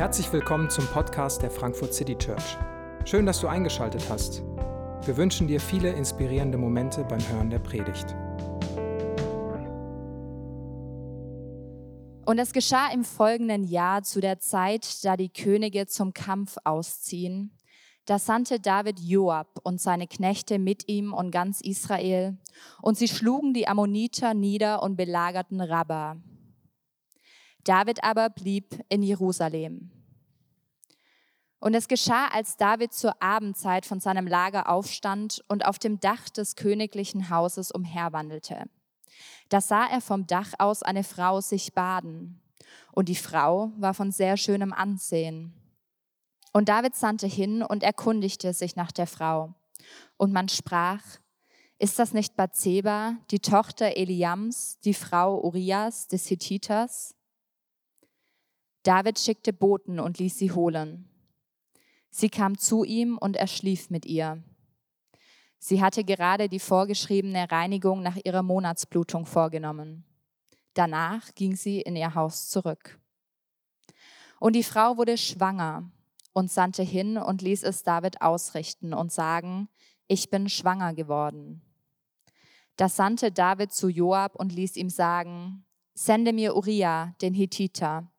Herzlich willkommen zum Podcast der Frankfurt City Church. Schön, dass du eingeschaltet hast. Wir wünschen dir viele inspirierende Momente beim Hören der Predigt. Und es geschah im folgenden Jahr zu der Zeit, da die Könige zum Kampf ausziehen. Da sandte David Joab und seine Knechte mit ihm und ganz Israel, und sie schlugen die Ammoniter nieder und belagerten Rabbah. David aber blieb in Jerusalem. Und es geschah, als David zur Abendzeit von seinem Lager aufstand und auf dem Dach des königlichen Hauses umherwandelte. Da sah er vom Dach aus eine Frau sich baden. Und die Frau war von sehr schönem Ansehen. Und David sandte hin und erkundigte sich nach der Frau. Und man sprach, ist das nicht Bathseba, die Tochter Eliams, die Frau Urias des Hittiters? David schickte Boten und ließ sie holen. Sie kam zu ihm und er schlief mit ihr. Sie hatte gerade die vorgeschriebene Reinigung nach ihrer Monatsblutung vorgenommen. Danach ging sie in ihr Haus zurück. Und die Frau wurde schwanger und sandte hin und ließ es David ausrichten und sagen, ich bin schwanger geworden. Da sandte David zu Joab und ließ ihm sagen, sende mir Uriah, den Hethiter.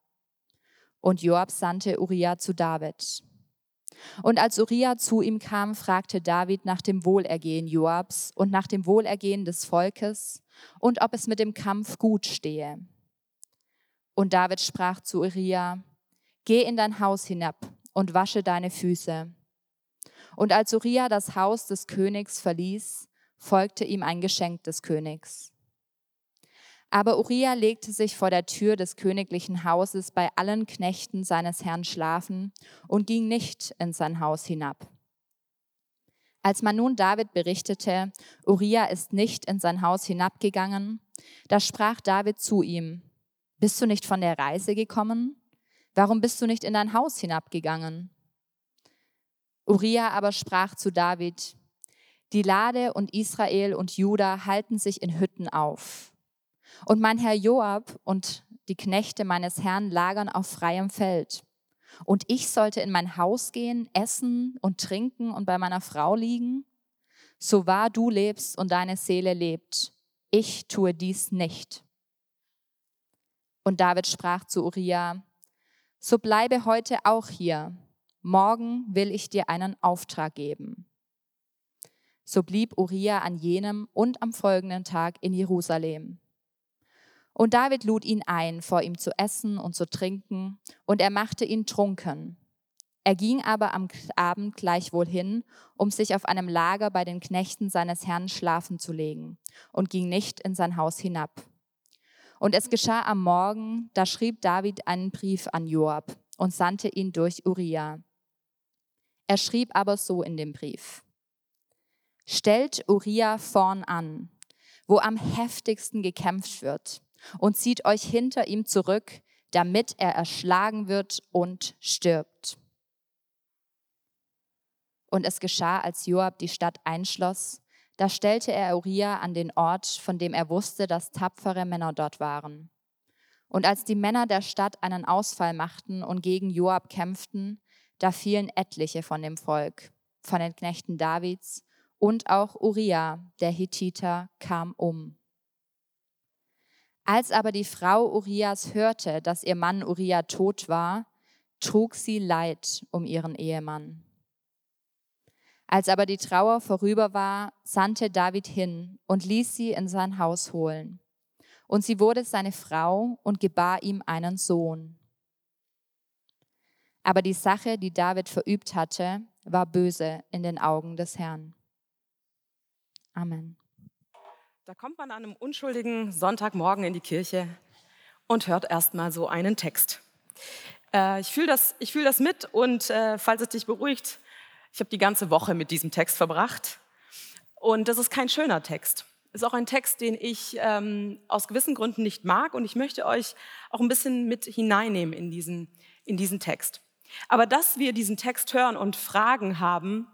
Und Joab sandte Uriah zu David. Und als Uriah zu ihm kam, fragte David nach dem Wohlergehen Joabs und nach dem Wohlergehen des Volkes und ob es mit dem Kampf gut stehe. Und David sprach zu Uriah, Geh in dein Haus hinab und wasche deine Füße. Und als Uriah das Haus des Königs verließ, folgte ihm ein Geschenk des Königs. Aber Uriah legte sich vor der Tür des königlichen Hauses bei allen Knechten seines Herrn schlafen und ging nicht in sein Haus hinab. Als man nun David berichtete, Uriah ist nicht in sein Haus hinabgegangen, da sprach David zu ihm, Bist du nicht von der Reise gekommen? Warum bist du nicht in dein Haus hinabgegangen? Uriah aber sprach zu David, Die Lade und Israel und Juda halten sich in Hütten auf und mein Herr Joab und die Knechte meines Herrn lagern auf freiem Feld. Und ich sollte in mein Haus gehen, essen und trinken und bei meiner Frau liegen? So wahr du lebst und deine Seele lebt, ich tue dies nicht. Und David sprach zu Uriah, so bleibe heute auch hier, morgen will ich dir einen Auftrag geben. So blieb Uriah an jenem und am folgenden Tag in Jerusalem. Und David lud ihn ein, vor ihm zu essen und zu trinken, und er machte ihn trunken. Er ging aber am Abend gleichwohl hin, um sich auf einem Lager bei den Knechten seines Herrn schlafen zu legen, und ging nicht in sein Haus hinab. Und es geschah am Morgen, da schrieb David einen Brief an Joab und sandte ihn durch Uriah. Er schrieb aber so in dem Brief: Stellt Uriah vorn an, wo am heftigsten gekämpft wird und zieht euch hinter ihm zurück, damit er erschlagen wird und stirbt. Und es geschah, als Joab die Stadt einschloss, da stellte er Uriah an den Ort, von dem er wusste, dass tapfere Männer dort waren. Und als die Männer der Stadt einen Ausfall machten und gegen Joab kämpften, da fielen etliche von dem Volk, von den Knechten Davids, und auch Uriah, der Hittiter, kam um. Als aber die Frau Urias hörte, dass ihr Mann Uriah tot war, trug sie Leid um ihren Ehemann. Als aber die Trauer vorüber war, sandte David hin und ließ sie in sein Haus holen. Und sie wurde seine Frau und gebar ihm einen Sohn. Aber die Sache, die David verübt hatte, war böse in den Augen des Herrn. Amen. Da kommt man an einem unschuldigen Sonntagmorgen in die Kirche und hört erstmal so einen Text. Äh, ich fühle das, fühl das mit und äh, falls es dich beruhigt, ich habe die ganze Woche mit diesem Text verbracht und das ist kein schöner Text. Ist auch ein Text, den ich ähm, aus gewissen Gründen nicht mag und ich möchte euch auch ein bisschen mit hineinnehmen in diesen, in diesen Text. Aber dass wir diesen Text hören und Fragen haben,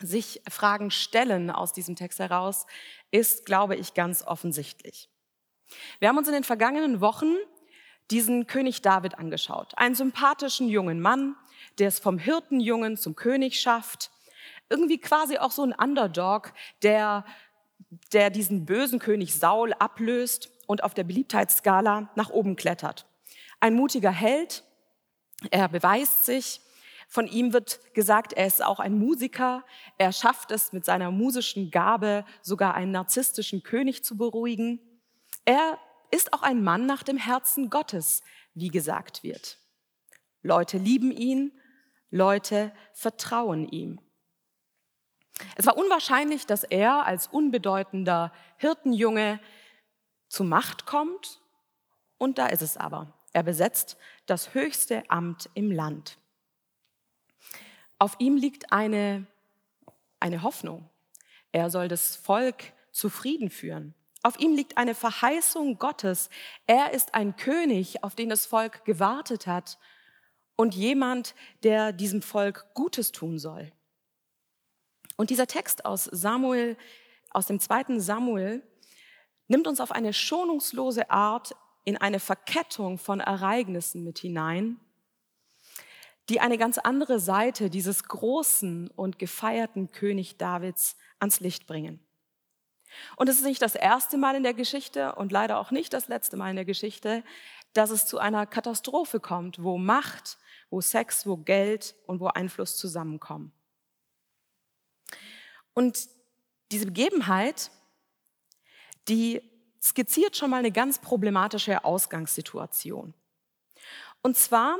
sich Fragen stellen aus diesem Text heraus, ist, glaube ich, ganz offensichtlich. Wir haben uns in den vergangenen Wochen diesen König David angeschaut. Einen sympathischen jungen Mann, der es vom Hirtenjungen zum König schafft. Irgendwie quasi auch so ein Underdog, der, der diesen bösen König Saul ablöst und auf der Beliebtheitsskala nach oben klettert. Ein mutiger Held, er beweist sich. Von ihm wird gesagt, er ist auch ein Musiker. Er schafft es mit seiner musischen Gabe sogar einen narzisstischen König zu beruhigen. Er ist auch ein Mann nach dem Herzen Gottes, wie gesagt wird. Leute lieben ihn, Leute vertrauen ihm. Es war unwahrscheinlich, dass er als unbedeutender Hirtenjunge zu Macht kommt, und da ist es aber. Er besetzt das höchste Amt im Land. Auf ihm liegt eine, eine Hoffnung. Er soll das Volk zu Frieden führen. Auf ihm liegt eine Verheißung Gottes. Er ist ein König, auf den das Volk gewartet hat und jemand, der diesem Volk Gutes tun soll. Und dieser Text aus Samuel, aus dem zweiten Samuel, nimmt uns auf eine schonungslose Art in eine Verkettung von Ereignissen mit hinein, die eine ganz andere Seite dieses großen und gefeierten König Davids ans Licht bringen. Und es ist nicht das erste Mal in der Geschichte und leider auch nicht das letzte Mal in der Geschichte, dass es zu einer Katastrophe kommt, wo Macht, wo Sex, wo Geld und wo Einfluss zusammenkommen. Und diese Begebenheit, die skizziert schon mal eine ganz problematische Ausgangssituation. Und zwar,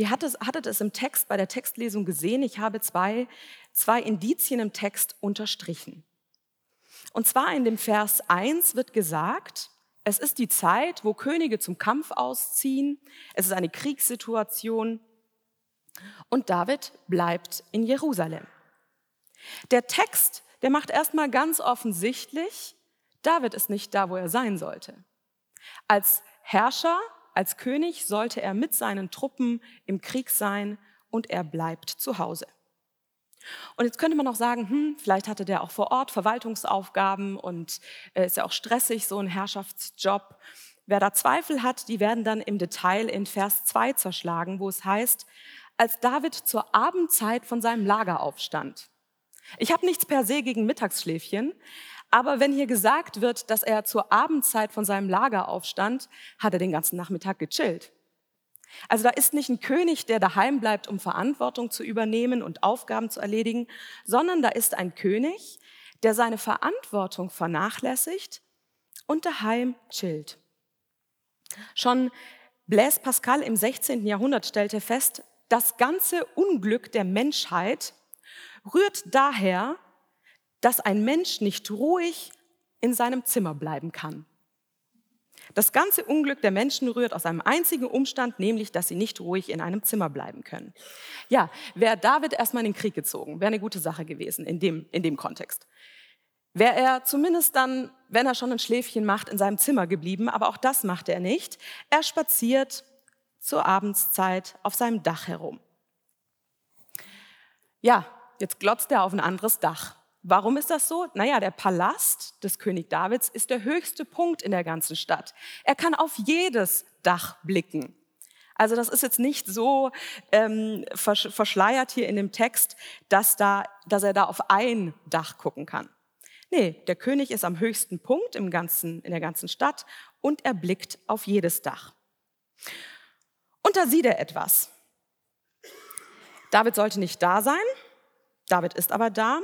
ihr hattet, hattet es im Text, bei der Textlesung gesehen, ich habe zwei, zwei Indizien im Text unterstrichen. Und zwar in dem Vers 1 wird gesagt, es ist die Zeit, wo Könige zum Kampf ausziehen, es ist eine Kriegssituation und David bleibt in Jerusalem. Der Text, der macht erstmal ganz offensichtlich, David ist nicht da, wo er sein sollte. Als Herrscher, als König sollte er mit seinen Truppen im Krieg sein und er bleibt zu Hause. Und jetzt könnte man auch sagen, hm, vielleicht hatte der auch vor Ort Verwaltungsaufgaben und äh, ist ja auch stressig, so ein Herrschaftsjob. Wer da Zweifel hat, die werden dann im Detail in Vers 2 zerschlagen, wo es heißt, als David zur Abendzeit von seinem Lager aufstand. Ich habe nichts per se gegen Mittagsschläfchen, aber wenn hier gesagt wird, dass er zur Abendzeit von seinem Lager aufstand, hat er den ganzen Nachmittag gechillt. Also da ist nicht ein König, der daheim bleibt, um Verantwortung zu übernehmen und Aufgaben zu erledigen, sondern da ist ein König, der seine Verantwortung vernachlässigt und daheim chillt. Schon Blaise Pascal im 16. Jahrhundert stellte fest, das ganze Unglück der Menschheit rührt daher, dass ein Mensch nicht ruhig in seinem Zimmer bleiben kann. Das ganze Unglück der Menschen rührt aus einem einzigen Umstand, nämlich, dass sie nicht ruhig in einem Zimmer bleiben können. Ja, wäre David erstmal in den Krieg gezogen, wäre eine gute Sache gewesen in dem, in dem Kontext. Wäre er zumindest dann, wenn er schon ein Schläfchen macht, in seinem Zimmer geblieben, aber auch das macht er nicht. Er spaziert zur Abendszeit auf seinem Dach herum. Ja, jetzt glotzt er auf ein anderes Dach. Warum ist das so? Naja, der Palast des König Davids ist der höchste Punkt in der ganzen Stadt. Er kann auf jedes Dach blicken. Also das ist jetzt nicht so ähm, verschleiert hier in dem Text, dass, da, dass er da auf ein Dach gucken kann. Nee, der König ist am höchsten Punkt im ganzen, in der ganzen Stadt und er blickt auf jedes Dach. Und da sieht er etwas. David sollte nicht da sein, David ist aber da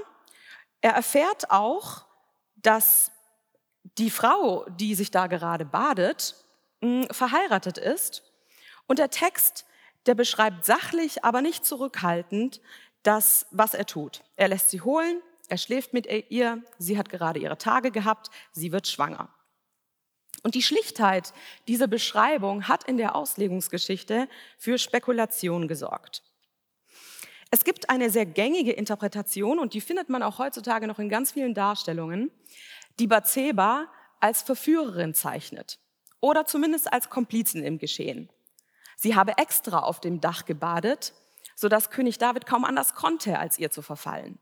er erfährt auch, dass die Frau, die sich da gerade badet, hm, verheiratet ist. Und der Text, der beschreibt sachlich, aber nicht zurückhaltend, das, was er tut. Er lässt sie holen, er schläft mit ihr, sie hat gerade ihre Tage gehabt, sie wird schwanger. Und die Schlichtheit dieser Beschreibung hat in der Auslegungsgeschichte für Spekulation gesorgt. Es gibt eine sehr gängige Interpretation und die findet man auch heutzutage noch in ganz vielen Darstellungen, die Bathseba als Verführerin zeichnet oder zumindest als Komplizen im Geschehen. Sie habe extra auf dem Dach gebadet, sodass König David kaum anders konnte, als ihr zu verfallen.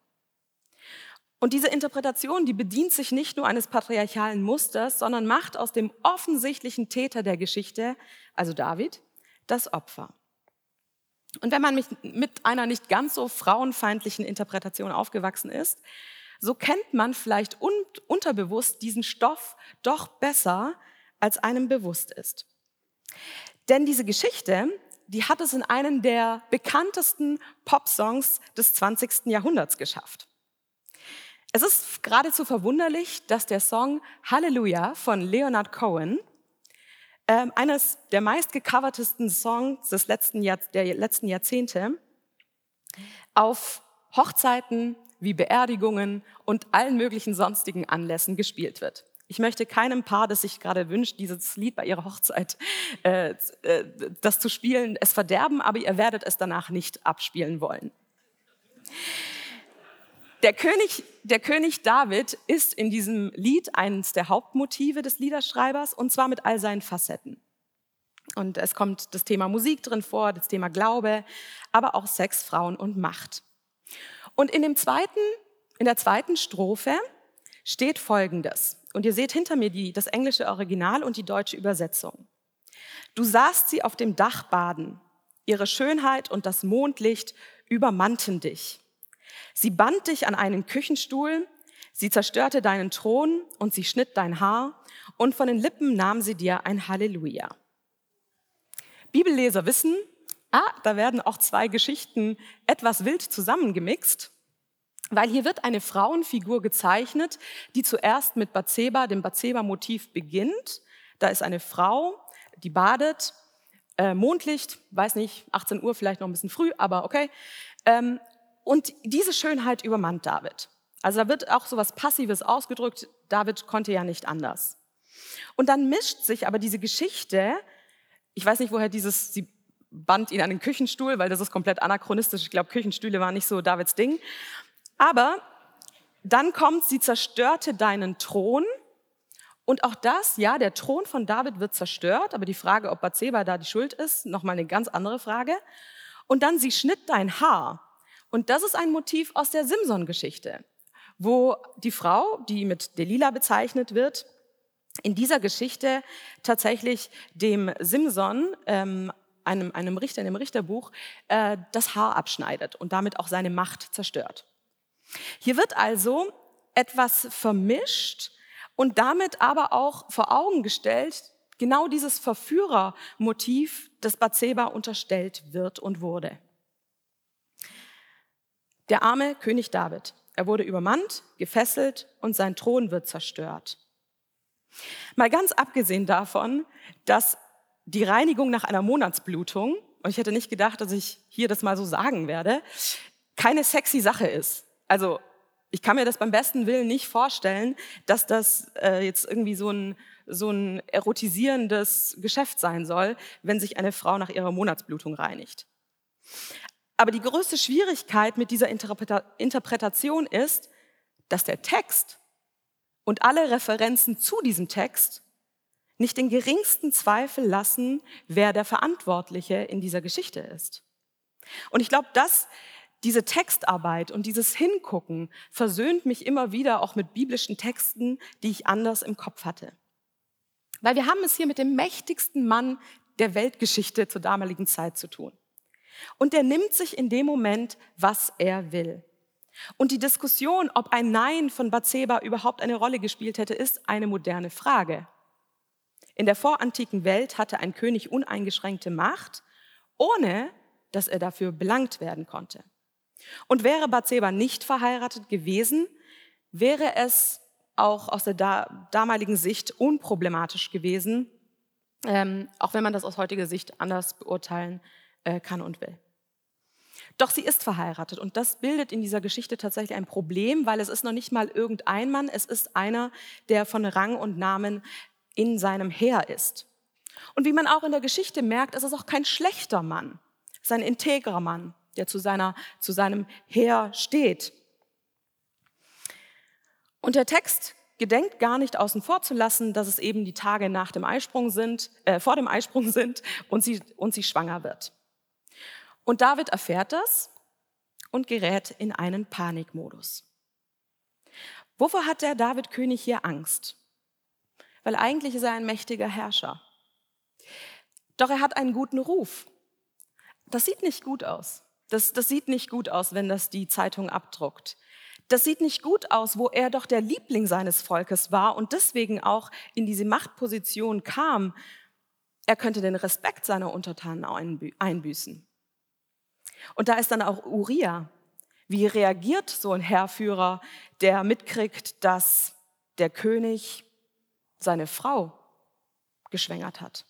Und diese Interpretation, die bedient sich nicht nur eines patriarchalen Musters, sondern macht aus dem offensichtlichen Täter der Geschichte, also David, das Opfer. Und wenn man mit einer nicht ganz so frauenfeindlichen Interpretation aufgewachsen ist, so kennt man vielleicht un unterbewusst diesen Stoff doch besser, als einem bewusst ist. Denn diese Geschichte, die hat es in einen der bekanntesten Popsongs des 20. Jahrhunderts geschafft. Es ist geradezu verwunderlich, dass der Song Halleluja von Leonard Cohen ähm, eines der meistgecovertesten Songs des letzten Jahr, der letzten Jahrzehnte auf Hochzeiten wie Beerdigungen und allen möglichen sonstigen Anlässen gespielt wird. Ich möchte keinem Paar, das sich gerade wünscht, dieses Lied bei ihrer Hochzeit, äh, äh, das zu spielen, es verderben, aber ihr werdet es danach nicht abspielen wollen. Der König, der König David ist in diesem Lied eines der Hauptmotive des Liederschreibers und zwar mit all seinen Facetten. Und es kommt das Thema Musik drin vor, das Thema Glaube, aber auch Sex, Frauen und Macht. Und in dem zweiten, in der zweiten Strophe steht Folgendes. Und ihr seht hinter mir die, das englische Original und die deutsche Übersetzung. Du sahst sie auf dem Dach baden. Ihre Schönheit und das Mondlicht übermannten dich. Sie band dich an einen Küchenstuhl, sie zerstörte deinen Thron und sie schnitt dein Haar und von den Lippen nahm sie dir ein Halleluja. Bibelleser wissen, ah, da werden auch zwei Geschichten etwas wild zusammengemixt, weil hier wird eine Frauenfigur gezeichnet, die zuerst mit Bathseba, dem Bathseba-Motiv beginnt. Da ist eine Frau, die badet, äh, Mondlicht, weiß nicht, 18 Uhr vielleicht noch ein bisschen früh, aber okay. Ähm, und diese Schönheit übermannt David. Also da wird auch so was Passives ausgedrückt. David konnte ja nicht anders. Und dann mischt sich aber diese Geschichte, ich weiß nicht, woher dieses, sie band ihn an den Küchenstuhl, weil das ist komplett anachronistisch. Ich glaube, Küchenstühle waren nicht so Davids Ding. Aber dann kommt, sie zerstörte deinen Thron. Und auch das, ja, der Thron von David wird zerstört, aber die Frage, ob Bathseba da die Schuld ist, nochmal eine ganz andere Frage. Und dann, sie schnitt dein Haar. Und das ist ein Motiv aus der Simson-Geschichte, wo die Frau, die mit Delila bezeichnet wird, in dieser Geschichte tatsächlich dem Simson, ähm, einem, einem Richter in dem Richterbuch, äh, das Haar abschneidet und damit auch seine Macht zerstört. Hier wird also etwas vermischt und damit aber auch vor Augen gestellt, genau dieses Verführermotiv, das Bathseba unterstellt wird und wurde. Der arme König David. Er wurde übermannt, gefesselt und sein Thron wird zerstört. Mal ganz abgesehen davon, dass die Reinigung nach einer Monatsblutung, und ich hätte nicht gedacht, dass ich hier das mal so sagen werde, keine sexy Sache ist. Also ich kann mir das beim besten Willen nicht vorstellen, dass das äh, jetzt irgendwie so ein, so ein erotisierendes Geschäft sein soll, wenn sich eine Frau nach ihrer Monatsblutung reinigt. Aber die größte Schwierigkeit mit dieser Interpretation ist, dass der Text und alle Referenzen zu diesem Text nicht den geringsten Zweifel lassen, wer der Verantwortliche in dieser Geschichte ist. Und ich glaube, dass diese Textarbeit und dieses Hingucken versöhnt mich immer wieder auch mit biblischen Texten, die ich anders im Kopf hatte. Weil wir haben es hier mit dem mächtigsten Mann der Weltgeschichte zur damaligen Zeit zu tun. Und er nimmt sich in dem Moment, was er will. Und die Diskussion, ob ein Nein von Bathseba überhaupt eine Rolle gespielt hätte, ist eine moderne Frage. In der vorantiken Welt hatte ein König uneingeschränkte Macht, ohne dass er dafür belangt werden konnte. Und wäre Bathseba nicht verheiratet gewesen, wäre es auch aus der damaligen Sicht unproblematisch gewesen, ähm, auch wenn man das aus heutiger Sicht anders beurteilen äh, kann und will. Doch sie ist verheiratet und das bildet in dieser Geschichte tatsächlich ein Problem, weil es ist noch nicht mal irgendein Mann, es ist einer, der von Rang und Namen in seinem Heer ist. Und wie man auch in der Geschichte merkt, ist es auch kein schlechter Mann, es ist ein integrer Mann, der zu, seiner, zu seinem Heer steht. Und der Text gedenkt gar nicht außen vor zu lassen, dass es eben die Tage nach dem Eisprung sind, äh, vor dem Eisprung sind und sie, und sie schwanger wird. Und David erfährt das und gerät in einen Panikmodus. Wovor hat der David König hier Angst? Weil eigentlich ist er ein mächtiger Herrscher. Doch er hat einen guten Ruf. Das sieht nicht gut aus. Das, das sieht nicht gut aus, wenn das die Zeitung abdruckt. Das sieht nicht gut aus, wo er doch der Liebling seines Volkes war und deswegen auch in diese Machtposition kam. Er könnte den Respekt seiner Untertanen einbüßen. Und da ist dann auch Uriah. Wie reagiert so ein Herrführer, der mitkriegt, dass der König seine Frau geschwängert hat?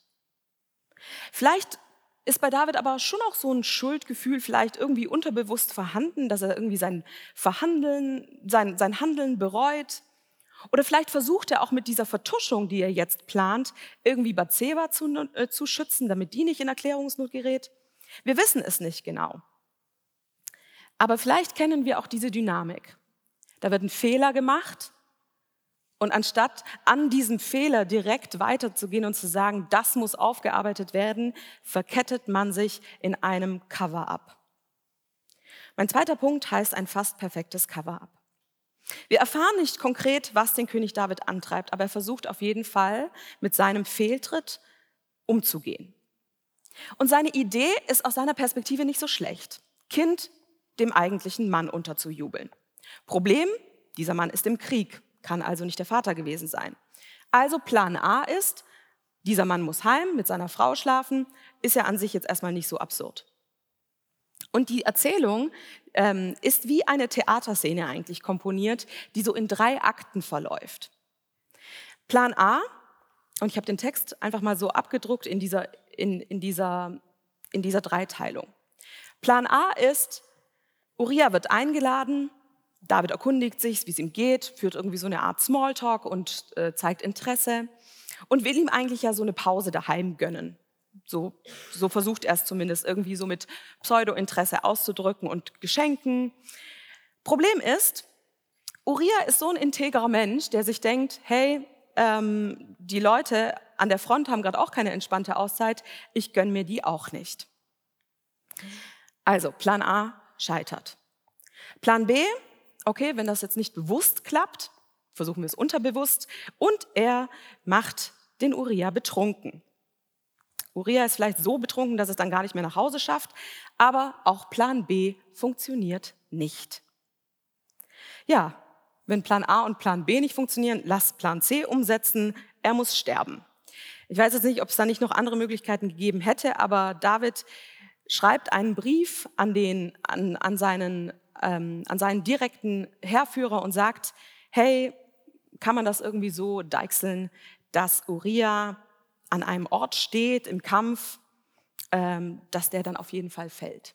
Vielleicht ist bei David aber schon auch so ein Schuldgefühl vielleicht irgendwie unterbewusst vorhanden, dass er irgendwie sein Verhandeln, sein, sein Handeln bereut. Oder vielleicht versucht er auch mit dieser Vertuschung, die er jetzt plant, irgendwie Bathseba zu, äh, zu schützen, damit die nicht in Erklärungsnot gerät. Wir wissen es nicht genau. Aber vielleicht kennen wir auch diese Dynamik. Da wird ein Fehler gemacht und anstatt an diesem Fehler direkt weiterzugehen und zu sagen, das muss aufgearbeitet werden, verkettet man sich in einem Cover-up. Mein zweiter Punkt heißt ein fast perfektes Cover-up. Wir erfahren nicht konkret, was den König David antreibt, aber er versucht auf jeden Fall mit seinem Fehltritt umzugehen. Und seine Idee ist aus seiner Perspektive nicht so schlecht. Kind dem eigentlichen Mann unterzujubeln. Problem, dieser Mann ist im Krieg kann also nicht der Vater gewesen sein. Also Plan A ist, dieser Mann muss heim, mit seiner Frau schlafen, ist ja an sich jetzt erstmal nicht so absurd. Und die Erzählung ähm, ist wie eine Theaterszene eigentlich komponiert, die so in drei Akten verläuft. Plan A, und ich habe den Text einfach mal so abgedruckt in dieser, in, in dieser, in dieser Dreiteilung. Plan A ist, Uriah wird eingeladen, David erkundigt sich, wie es ihm geht, führt irgendwie so eine Art Smalltalk und äh, zeigt Interesse und will ihm eigentlich ja so eine Pause daheim gönnen. So, so versucht er es zumindest irgendwie so mit Pseudo-Interesse auszudrücken und Geschenken. Problem ist, Uriah ist so ein integrer Mensch, der sich denkt, hey, ähm, die Leute an der Front haben gerade auch keine entspannte Auszeit, ich gönne mir die auch nicht. Also, Plan A scheitert. Plan B, okay, wenn das jetzt nicht bewusst klappt, versuchen wir es unterbewusst. Und er macht den Uriah betrunken. Uriah ist vielleicht so betrunken, dass es dann gar nicht mehr nach Hause schafft, aber auch Plan B funktioniert nicht. Ja, wenn Plan A und Plan B nicht funktionieren, lass Plan C umsetzen, er muss sterben. Ich weiß jetzt nicht, ob es da nicht noch andere Möglichkeiten gegeben hätte, aber David schreibt einen Brief an, den, an, an seinen ähm, an seinen direkten Herrführer und sagt, hey, kann man das irgendwie so deichseln, dass Uriah an einem Ort steht im Kampf, ähm, dass der dann auf jeden Fall fällt.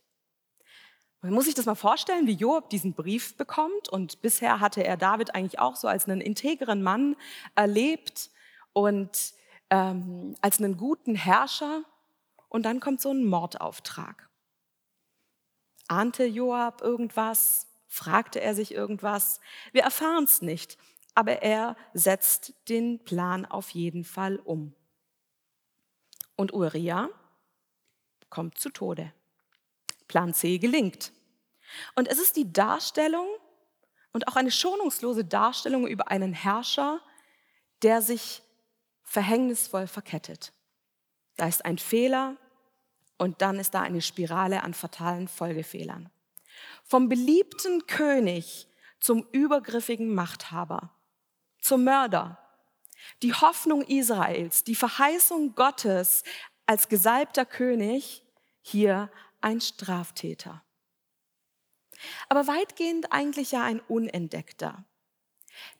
Man muss sich das mal vorstellen, wie Joab diesen Brief bekommt. Und bisher hatte er David eigentlich auch so als einen integren Mann erlebt und ähm, als einen guten Herrscher. Und dann kommt so ein Mordauftrag. Ahnte Joab irgendwas? Fragte er sich irgendwas? Wir erfahren es nicht, aber er setzt den Plan auf jeden Fall um. Und Uriah kommt zu Tode. Plan C gelingt. Und es ist die Darstellung und auch eine schonungslose Darstellung über einen Herrscher, der sich verhängnisvoll verkettet. Da ist ein Fehler, und dann ist da eine Spirale an fatalen Folgefehlern. Vom beliebten König zum übergriffigen Machthaber, zum Mörder. Die Hoffnung Israels, die Verheißung Gottes als gesalbter König, hier ein Straftäter. Aber weitgehend eigentlich ja ein Unentdeckter.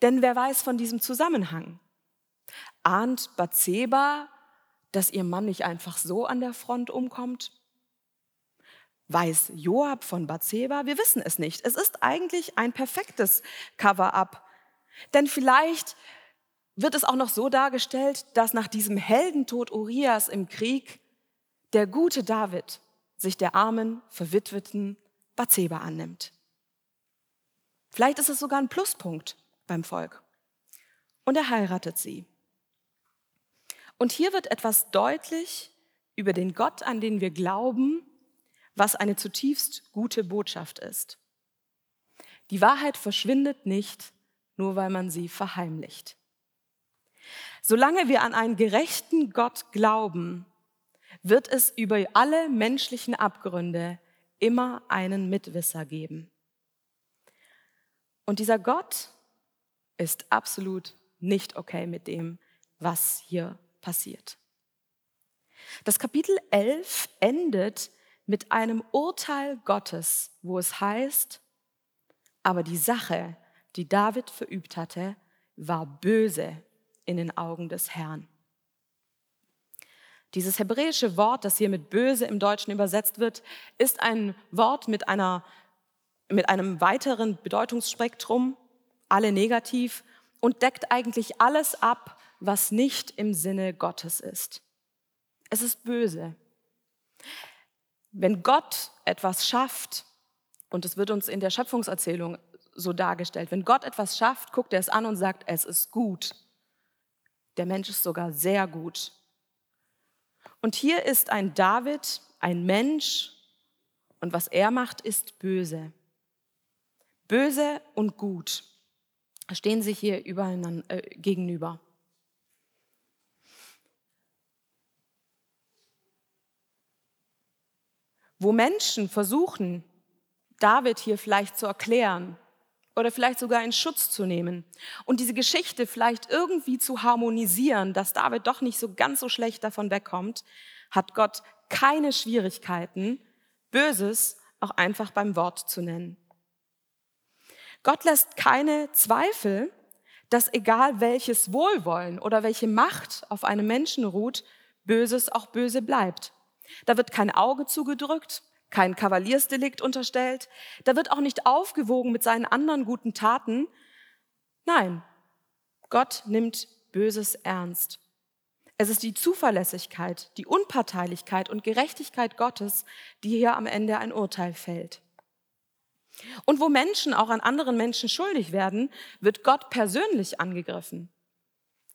Denn wer weiß von diesem Zusammenhang? Ahnt Bathseba dass ihr Mann nicht einfach so an der Front umkommt? Weiß Joab von Bathseba? Wir wissen es nicht. Es ist eigentlich ein perfektes Cover-up. Denn vielleicht wird es auch noch so dargestellt, dass nach diesem Heldentod Urias im Krieg der gute David sich der armen, verwitweten Bathseba annimmt. Vielleicht ist es sogar ein Pluspunkt beim Volk. Und er heiratet sie. Und hier wird etwas deutlich über den Gott, an den wir glauben, was eine zutiefst gute Botschaft ist. Die Wahrheit verschwindet nicht, nur weil man sie verheimlicht. Solange wir an einen gerechten Gott glauben, wird es über alle menschlichen Abgründe immer einen Mitwisser geben. Und dieser Gott ist absolut nicht okay mit dem, was hier passiert. Das Kapitel 11 endet mit einem Urteil Gottes, wo es heißt, aber die Sache, die David verübt hatte, war böse in den Augen des Herrn. Dieses hebräische Wort, das hier mit böse im Deutschen übersetzt wird, ist ein Wort mit, einer, mit einem weiteren Bedeutungsspektrum, alle negativ, und deckt eigentlich alles ab, was nicht im Sinne Gottes ist. Es ist böse. Wenn Gott etwas schafft, und es wird uns in der Schöpfungserzählung so dargestellt, wenn Gott etwas schafft, guckt er es an und sagt, es ist gut. Der Mensch ist sogar sehr gut. Und hier ist ein David, ein Mensch, und was er macht, ist böse. Böse und gut stehen sich hier übereinander, äh, gegenüber. Wo Menschen versuchen, David hier vielleicht zu erklären oder vielleicht sogar in Schutz zu nehmen und diese Geschichte vielleicht irgendwie zu harmonisieren, dass David doch nicht so ganz so schlecht davon wegkommt, hat Gott keine Schwierigkeiten, Böses auch einfach beim Wort zu nennen. Gott lässt keine Zweifel, dass egal welches Wohlwollen oder welche Macht auf einem Menschen ruht, Böses auch böse bleibt. Da wird kein Auge zugedrückt, kein Kavaliersdelikt unterstellt, da wird auch nicht aufgewogen mit seinen anderen guten Taten. Nein, Gott nimmt Böses ernst. Es ist die Zuverlässigkeit, die Unparteilichkeit und Gerechtigkeit Gottes, die hier am Ende ein Urteil fällt. Und wo Menschen auch an anderen Menschen schuldig werden, wird Gott persönlich angegriffen.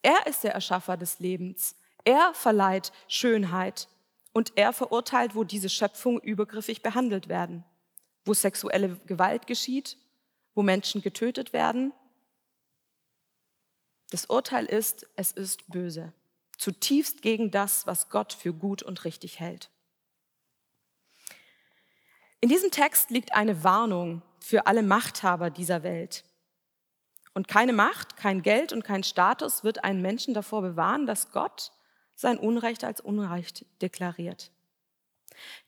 Er ist der Erschaffer des Lebens. Er verleiht Schönheit und er verurteilt, wo diese Schöpfung übergriffig behandelt werden, wo sexuelle Gewalt geschieht, wo Menschen getötet werden. Das Urteil ist, es ist böse, zutiefst gegen das, was Gott für gut und richtig hält. In diesem Text liegt eine Warnung für alle Machthaber dieser Welt. Und keine Macht, kein Geld und kein Status wird einen Menschen davor bewahren, dass Gott sein Unrecht als Unrecht deklariert.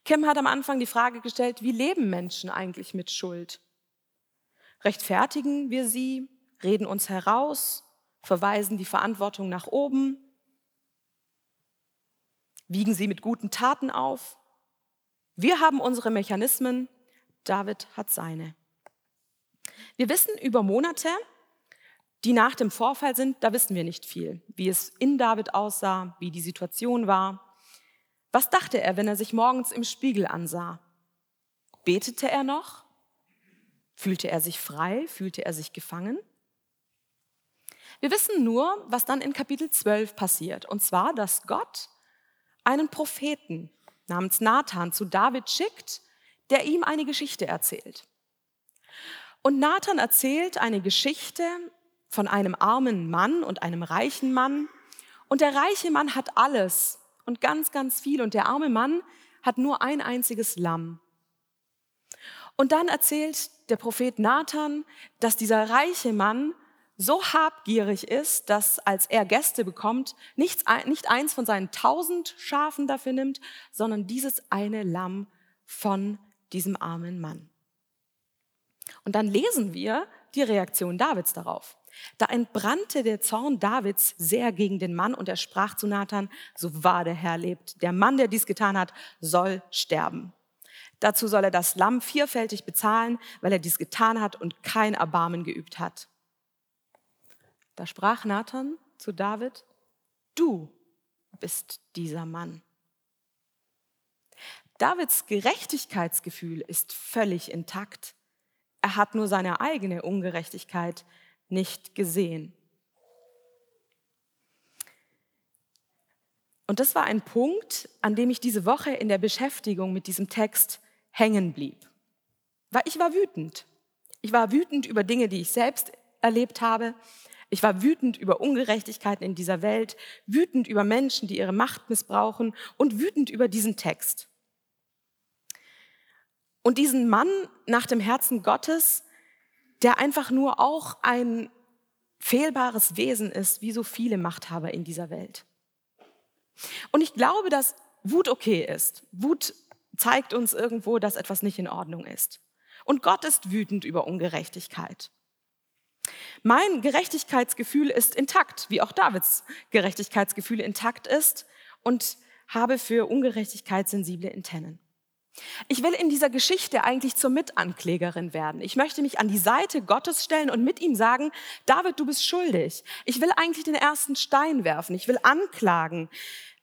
Kim hat am Anfang die Frage gestellt, wie leben Menschen eigentlich mit Schuld? Rechtfertigen wir sie, reden uns heraus, verweisen die Verantwortung nach oben, wiegen sie mit guten Taten auf wir haben unsere Mechanismen, David hat seine. Wir wissen über Monate, die nach dem Vorfall sind, da wissen wir nicht viel, wie es in David aussah, wie die Situation war. Was dachte er, wenn er sich morgens im Spiegel ansah? Betete er noch? Fühlte er sich frei? Fühlte er sich gefangen? Wir wissen nur, was dann in Kapitel 12 passiert, und zwar, dass Gott einen Propheten namens Nathan zu David schickt, der ihm eine Geschichte erzählt. Und Nathan erzählt eine Geschichte von einem armen Mann und einem reichen Mann. Und der reiche Mann hat alles und ganz, ganz viel. Und der arme Mann hat nur ein einziges Lamm. Und dann erzählt der Prophet Nathan, dass dieser reiche Mann so habgierig ist, dass als er Gäste bekommt, nichts, nicht eins von seinen tausend Schafen dafür nimmt, sondern dieses eine Lamm von diesem armen Mann. Und dann lesen wir die Reaktion Davids darauf. Da entbrannte der Zorn Davids sehr gegen den Mann und er sprach zu Nathan, so wahr der Herr lebt, der Mann, der dies getan hat, soll sterben. Dazu soll er das Lamm vierfältig bezahlen, weil er dies getan hat und kein Erbarmen geübt hat. Da sprach Nathan zu David, du bist dieser Mann. Davids Gerechtigkeitsgefühl ist völlig intakt. Er hat nur seine eigene Ungerechtigkeit nicht gesehen. Und das war ein Punkt, an dem ich diese Woche in der Beschäftigung mit diesem Text hängen blieb. Weil ich war wütend. Ich war wütend über Dinge, die ich selbst erlebt habe. Ich war wütend über Ungerechtigkeiten in dieser Welt, wütend über Menschen, die ihre Macht missbrauchen und wütend über diesen Text. Und diesen Mann nach dem Herzen Gottes, der einfach nur auch ein fehlbares Wesen ist, wie so viele Machthaber in dieser Welt. Und ich glaube, dass Wut okay ist. Wut zeigt uns irgendwo, dass etwas nicht in Ordnung ist. Und Gott ist wütend über Ungerechtigkeit. Mein Gerechtigkeitsgefühl ist intakt, wie auch Davids Gerechtigkeitsgefühl intakt ist und habe für Ungerechtigkeit sensible Antennen. Ich will in dieser Geschichte eigentlich zur Mitanklägerin werden. Ich möchte mich an die Seite Gottes stellen und mit ihm sagen, David, du bist schuldig. Ich will eigentlich den ersten Stein werfen. Ich will anklagen.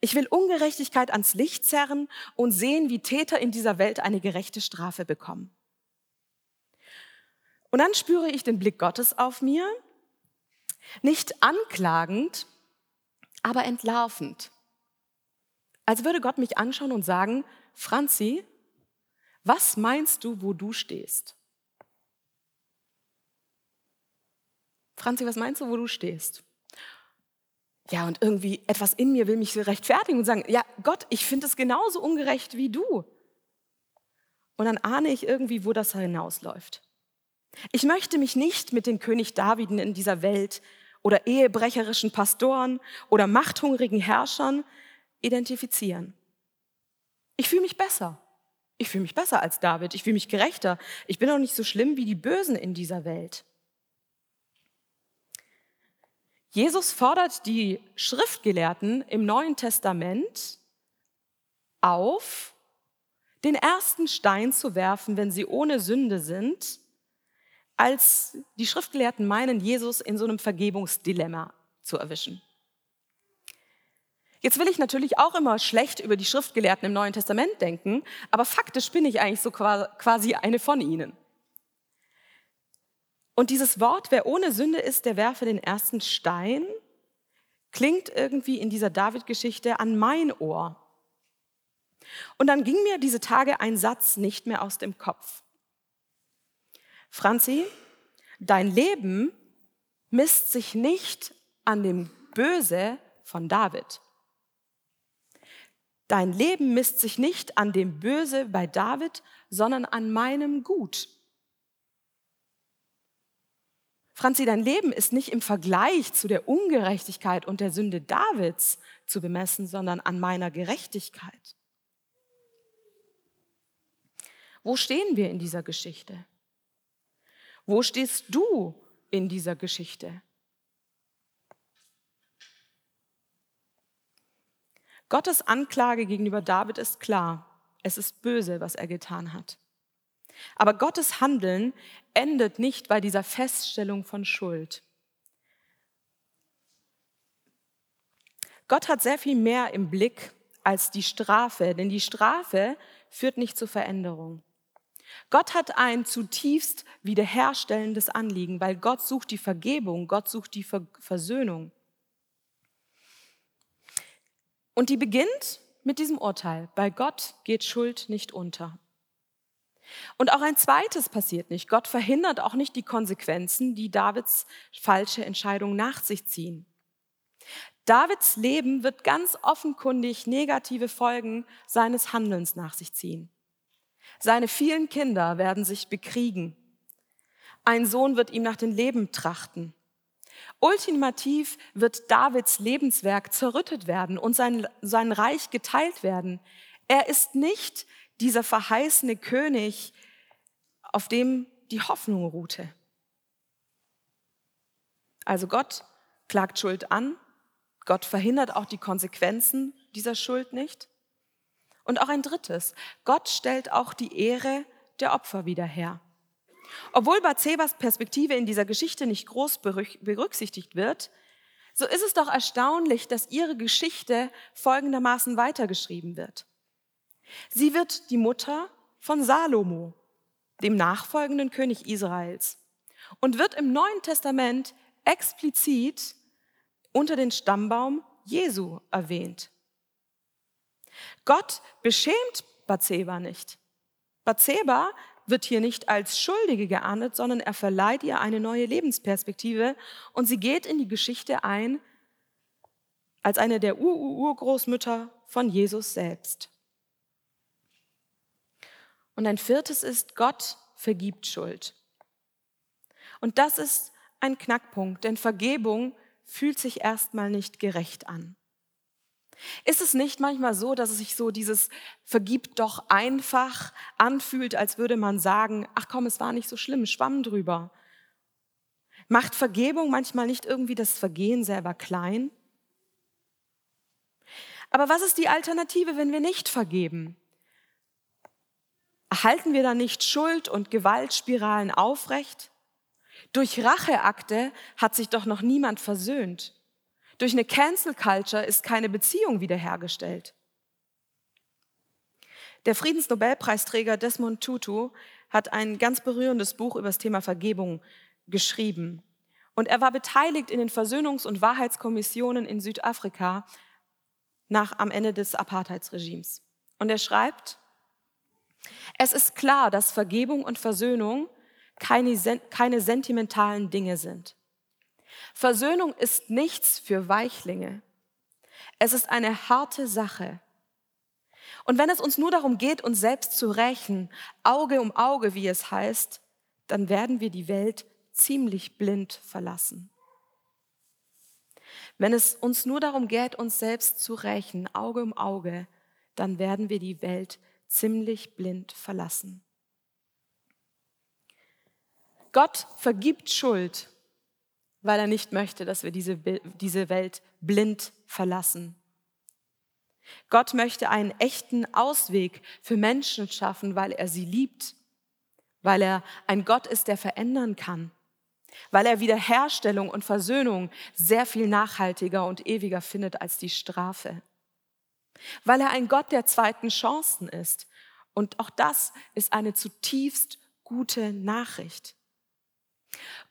Ich will Ungerechtigkeit ans Licht zerren und sehen, wie Täter in dieser Welt eine gerechte Strafe bekommen. Und dann spüre ich den Blick Gottes auf mir, nicht anklagend, aber entlarvend. Als würde Gott mich anschauen und sagen, Franzi, was meinst du, wo du stehst? Franzi, was meinst du, wo du stehst? Ja, und irgendwie etwas in mir will mich rechtfertigen und sagen, ja, Gott, ich finde es genauso ungerecht wie du. Und dann ahne ich irgendwie, wo das hinausläuft. Ich möchte mich nicht mit den König Daviden in dieser Welt oder ehebrecherischen Pastoren oder machthungrigen Herrschern identifizieren. Ich fühle mich besser. Ich fühle mich besser als David, ich fühle mich gerechter. Ich bin auch nicht so schlimm wie die Bösen in dieser Welt. Jesus fordert die Schriftgelehrten im Neuen Testament auf, den ersten Stein zu werfen, wenn sie ohne Sünde sind, als die Schriftgelehrten meinen, Jesus in so einem Vergebungsdilemma zu erwischen. Jetzt will ich natürlich auch immer schlecht über die Schriftgelehrten im Neuen Testament denken, aber faktisch bin ich eigentlich so quasi eine von ihnen. Und dieses Wort, wer ohne Sünde ist, der werfe den ersten Stein, klingt irgendwie in dieser David-Geschichte an mein Ohr. Und dann ging mir diese Tage ein Satz nicht mehr aus dem Kopf. Franzi, dein Leben misst sich nicht an dem Böse von David. Dein Leben misst sich nicht an dem Böse bei David, sondern an meinem Gut. Franzi, dein Leben ist nicht im Vergleich zu der Ungerechtigkeit und der Sünde Davids zu bemessen, sondern an meiner Gerechtigkeit. Wo stehen wir in dieser Geschichte? Wo stehst du in dieser Geschichte? Gottes Anklage gegenüber David ist klar. Es ist böse, was er getan hat. Aber Gottes Handeln endet nicht bei dieser Feststellung von Schuld. Gott hat sehr viel mehr im Blick als die Strafe, denn die Strafe führt nicht zur Veränderung. Gott hat ein zutiefst wiederherstellendes Anliegen, weil Gott sucht die Vergebung, Gott sucht die Versöhnung. Und die beginnt mit diesem Urteil. Bei Gott geht Schuld nicht unter. Und auch ein zweites passiert nicht. Gott verhindert auch nicht die Konsequenzen, die Davids falsche Entscheidung nach sich ziehen. Davids Leben wird ganz offenkundig negative Folgen seines Handelns nach sich ziehen. Seine vielen Kinder werden sich bekriegen. Ein Sohn wird ihm nach dem Leben trachten. Ultimativ wird Davids Lebenswerk zerrüttet werden und sein, sein Reich geteilt werden. Er ist nicht dieser verheißene König, auf dem die Hoffnung ruhte. Also Gott klagt Schuld an, Gott verhindert auch die Konsequenzen dieser Schuld nicht. Und auch ein drittes, Gott stellt auch die Ehre der Opfer wieder her. Obwohl Bathsebas Perspektive in dieser Geschichte nicht groß berücksichtigt wird, so ist es doch erstaunlich, dass ihre Geschichte folgendermaßen weitergeschrieben wird. Sie wird die Mutter von Salomo, dem nachfolgenden König Israels, und wird im Neuen Testament explizit unter den Stammbaum Jesu erwähnt. Gott beschämt Bathseba nicht. Bathseba wird hier nicht als Schuldige geahndet, sondern er verleiht ihr eine neue Lebensperspektive und sie geht in die Geschichte ein als eine der Ur-Urgroßmütter von Jesus selbst. Und ein viertes ist, Gott vergibt Schuld. Und das ist ein Knackpunkt, denn Vergebung fühlt sich erstmal nicht gerecht an. Ist es nicht manchmal so, dass es sich so dieses vergibt doch einfach anfühlt, als würde man sagen, ach komm, es war nicht so schlimm, schwamm drüber. Macht Vergebung manchmal nicht irgendwie das Vergehen selber klein? Aber was ist die Alternative, wenn wir nicht vergeben? Halten wir dann nicht Schuld und Gewaltspiralen aufrecht? Durch Racheakte hat sich doch noch niemand versöhnt. Durch eine Cancel Culture ist keine Beziehung wiederhergestellt. Der Friedensnobelpreisträger Desmond Tutu hat ein ganz berührendes Buch über das Thema Vergebung geschrieben. Und er war beteiligt in den Versöhnungs- und Wahrheitskommissionen in Südafrika nach am Ende des Apartheidsregimes. Und er schreibt, es ist klar, dass Vergebung und Versöhnung keine, keine sentimentalen Dinge sind. Versöhnung ist nichts für Weichlinge. Es ist eine harte Sache. Und wenn es uns nur darum geht, uns selbst zu rächen, Auge um Auge, wie es heißt, dann werden wir die Welt ziemlich blind verlassen. Wenn es uns nur darum geht, uns selbst zu rächen, Auge um Auge, dann werden wir die Welt ziemlich blind verlassen. Gott vergibt Schuld weil er nicht möchte, dass wir diese, diese Welt blind verlassen. Gott möchte einen echten Ausweg für Menschen schaffen, weil er sie liebt, weil er ein Gott ist, der verändern kann, weil er Wiederherstellung und Versöhnung sehr viel nachhaltiger und ewiger findet als die Strafe, weil er ein Gott der zweiten Chancen ist. Und auch das ist eine zutiefst gute Nachricht.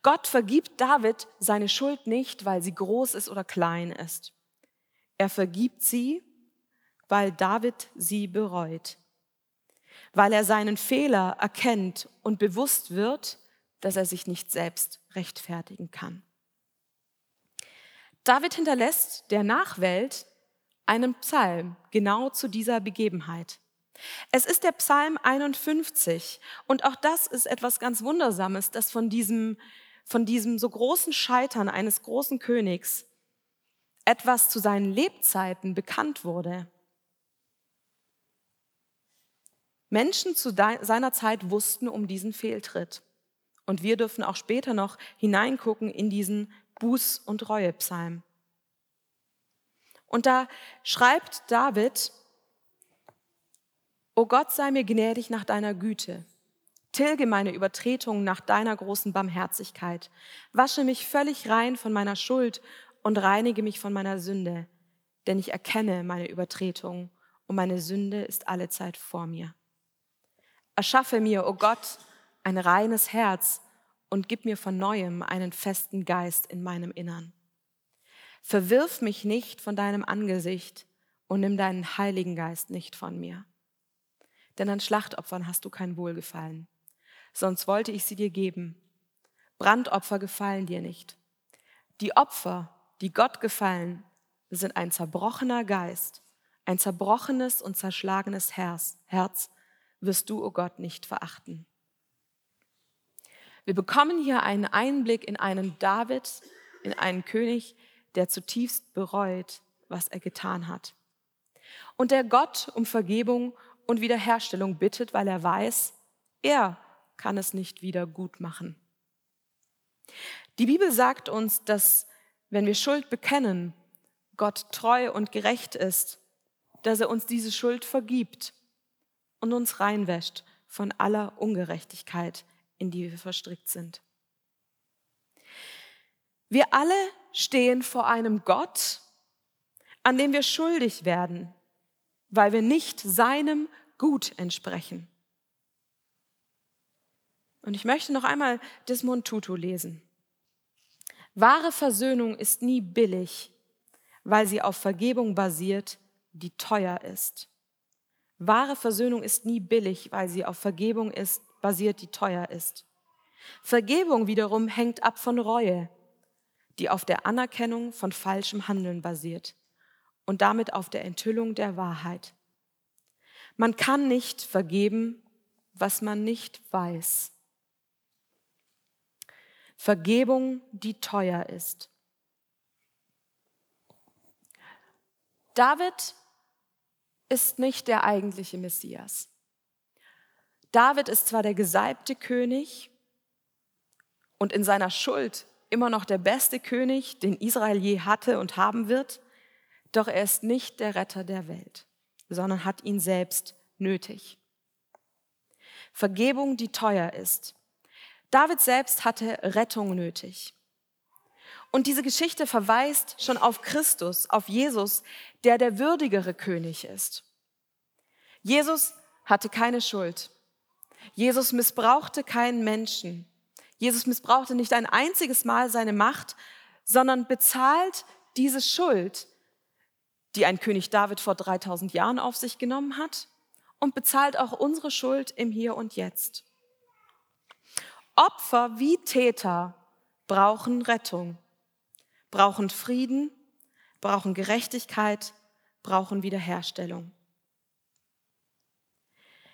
Gott vergibt David seine Schuld nicht, weil sie groß ist oder klein ist. Er vergibt sie, weil David sie bereut, weil er seinen Fehler erkennt und bewusst wird, dass er sich nicht selbst rechtfertigen kann. David hinterlässt der Nachwelt einen Psalm genau zu dieser Begebenheit. Es ist der Psalm 51 und auch das ist etwas ganz Wundersames, das von diesem, von diesem so großen Scheitern eines großen Königs etwas zu seinen Lebzeiten bekannt wurde. Menschen zu seiner Zeit wussten um diesen Fehltritt. Und wir dürfen auch später noch hineingucken in diesen Buß- und Reuepsalm. Und da schreibt David, O Gott, sei mir gnädig nach deiner Güte. Tilge meine Übertretungen nach deiner großen Barmherzigkeit. Wasche mich völlig rein von meiner Schuld und reinige mich von meiner Sünde, denn ich erkenne meine Übertretungen und meine Sünde ist allezeit vor mir. Erschaffe mir, o oh Gott, ein reines Herz und gib mir von neuem einen festen Geist in meinem Innern. Verwirf mich nicht von deinem Angesicht und nimm deinen Heiligen Geist nicht von mir denn an Schlachtopfern hast du kein Wohlgefallen. Sonst wollte ich sie dir geben. Brandopfer gefallen dir nicht. Die Opfer, die Gott gefallen, sind ein zerbrochener Geist, ein zerbrochenes und zerschlagenes Herz, wirst du, o oh Gott, nicht verachten. Wir bekommen hier einen Einblick in einen David, in einen König, der zutiefst bereut, was er getan hat. Und der Gott um Vergebung und Wiederherstellung bittet, weil er weiß, er kann es nicht wieder gut machen. Die Bibel sagt uns, dass wenn wir Schuld bekennen, Gott treu und gerecht ist, dass er uns diese Schuld vergibt und uns reinwäscht von aller Ungerechtigkeit, in die wir verstrickt sind. Wir alle stehen vor einem Gott, an dem wir schuldig werden, weil wir nicht seinem Gut entsprechen. Und ich möchte noch einmal Desmond Tutu lesen. Wahre Versöhnung ist nie billig, weil sie auf Vergebung basiert, die teuer ist. Wahre Versöhnung ist nie billig, weil sie auf Vergebung ist, basiert, die teuer ist. Vergebung wiederum hängt ab von Reue, die auf der Anerkennung von falschem Handeln basiert und damit auf der Enthüllung der Wahrheit. Man kann nicht vergeben, was man nicht weiß. Vergebung, die teuer ist. David ist nicht der eigentliche Messias. David ist zwar der gesalbte König und in seiner Schuld immer noch der beste König, den Israel je hatte und haben wird, doch er ist nicht der Retter der Welt, sondern hat ihn selbst nötig. Vergebung, die teuer ist. David selbst hatte Rettung nötig. Und diese Geschichte verweist schon auf Christus, auf Jesus, der der würdigere König ist. Jesus hatte keine Schuld. Jesus missbrauchte keinen Menschen. Jesus missbrauchte nicht ein einziges Mal seine Macht, sondern bezahlt diese Schuld, die ein König David vor 3000 Jahren auf sich genommen hat und bezahlt auch unsere Schuld im Hier und Jetzt. Opfer wie Täter brauchen Rettung, brauchen Frieden, brauchen Gerechtigkeit, brauchen Wiederherstellung.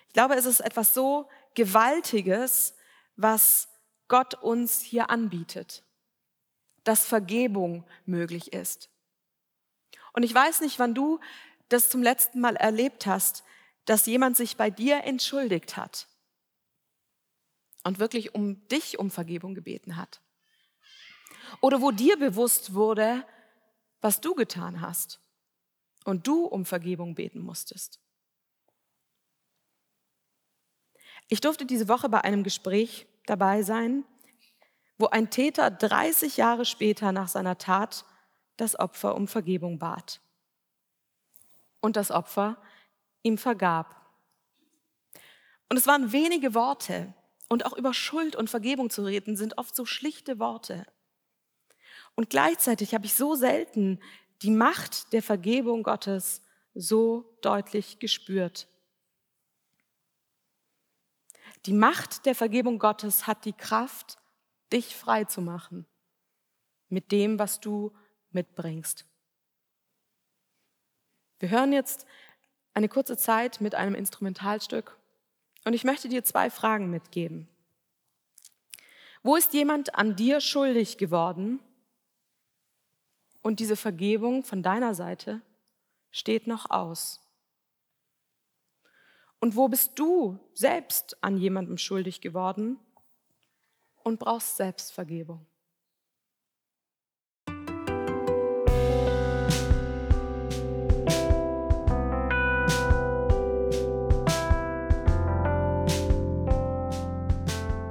Ich glaube, es ist etwas so Gewaltiges, was Gott uns hier anbietet, dass Vergebung möglich ist. Und ich weiß nicht, wann du das zum letzten Mal erlebt hast, dass jemand sich bei dir entschuldigt hat und wirklich um dich um Vergebung gebeten hat. Oder wo dir bewusst wurde, was du getan hast und du um Vergebung beten musstest. Ich durfte diese Woche bei einem Gespräch dabei sein, wo ein Täter 30 Jahre später nach seiner Tat das Opfer um Vergebung bat. Und das Opfer ihm vergab. Und es waren wenige Worte. Und auch über Schuld und Vergebung zu reden, sind oft so schlichte Worte. Und gleichzeitig habe ich so selten die Macht der Vergebung Gottes so deutlich gespürt. Die Macht der Vergebung Gottes hat die Kraft, dich frei zu machen mit dem, was du mitbringst. Wir hören jetzt eine kurze Zeit mit einem Instrumentalstück und ich möchte dir zwei Fragen mitgeben. Wo ist jemand an dir schuldig geworden und diese Vergebung von deiner Seite steht noch aus? Und wo bist du selbst an jemandem schuldig geworden und brauchst Selbstvergebung?